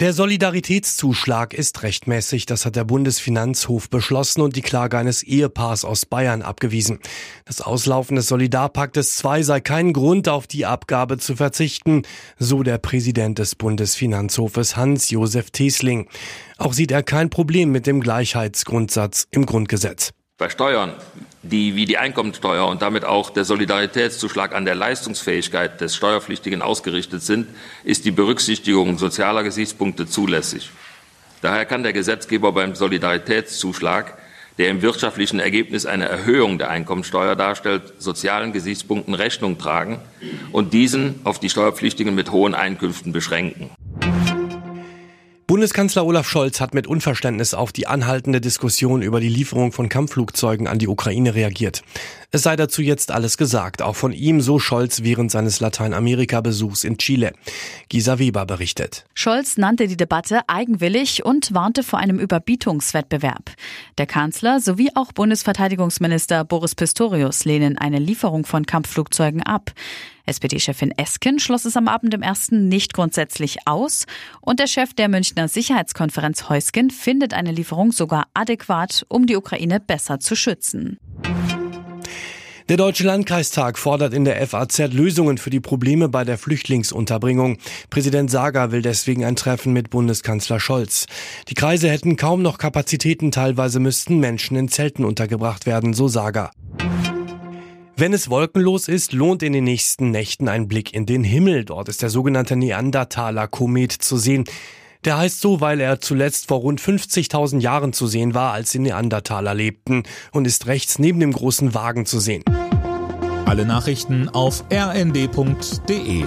Der Solidaritätszuschlag ist rechtmäßig, das hat der Bundesfinanzhof beschlossen und die Klage eines Ehepaars aus Bayern abgewiesen. Das Auslaufen des Solidarpaktes II sei kein Grund, auf die Abgabe zu verzichten, so der Präsident des Bundesfinanzhofes Hans-Josef Tesling. Auch sieht er kein Problem mit dem Gleichheitsgrundsatz im Grundgesetz. Bei Steuern, die wie die Einkommensteuer und damit auch der Solidaritätszuschlag an der Leistungsfähigkeit des Steuerpflichtigen ausgerichtet sind, ist die Berücksichtigung sozialer Gesichtspunkte zulässig. Daher kann der Gesetzgeber beim Solidaritätszuschlag, der im wirtschaftlichen Ergebnis eine Erhöhung der Einkommensteuer darstellt, sozialen Gesichtspunkten Rechnung tragen und diesen auf die Steuerpflichtigen mit hohen Einkünften beschränken. Bundeskanzler Olaf Scholz hat mit Unverständnis auf die anhaltende Diskussion über die Lieferung von Kampfflugzeugen an die Ukraine reagiert. Es sei dazu jetzt alles gesagt, auch von ihm, so Scholz während seines Lateinamerika-Besuchs in Chile. Gisa Weber berichtet. Scholz nannte die Debatte eigenwillig und warnte vor einem Überbietungswettbewerb. Der Kanzler sowie auch Bundesverteidigungsminister Boris Pistorius lehnen eine Lieferung von Kampfflugzeugen ab. SPD-Chefin Esken schloss es am Abend im ersten nicht grundsätzlich aus und der Chef der Münchner Sicherheitskonferenz Heusgen findet eine Lieferung sogar adäquat, um die Ukraine besser zu schützen. Der Deutsche Landkreistag fordert in der FAZ Lösungen für die Probleme bei der Flüchtlingsunterbringung. Präsident Sager will deswegen ein Treffen mit Bundeskanzler Scholz. Die Kreise hätten kaum noch Kapazitäten, teilweise müssten Menschen in Zelten untergebracht werden, so Sager. Wenn es wolkenlos ist, lohnt in den nächsten Nächten ein Blick in den Himmel. Dort ist der sogenannte Neandertaler-Komet zu sehen. Der heißt so, weil er zuletzt vor rund 50.000 Jahren zu sehen war, als die Neandertaler lebten und ist rechts neben dem großen Wagen zu sehen. Alle Nachrichten auf rnd.de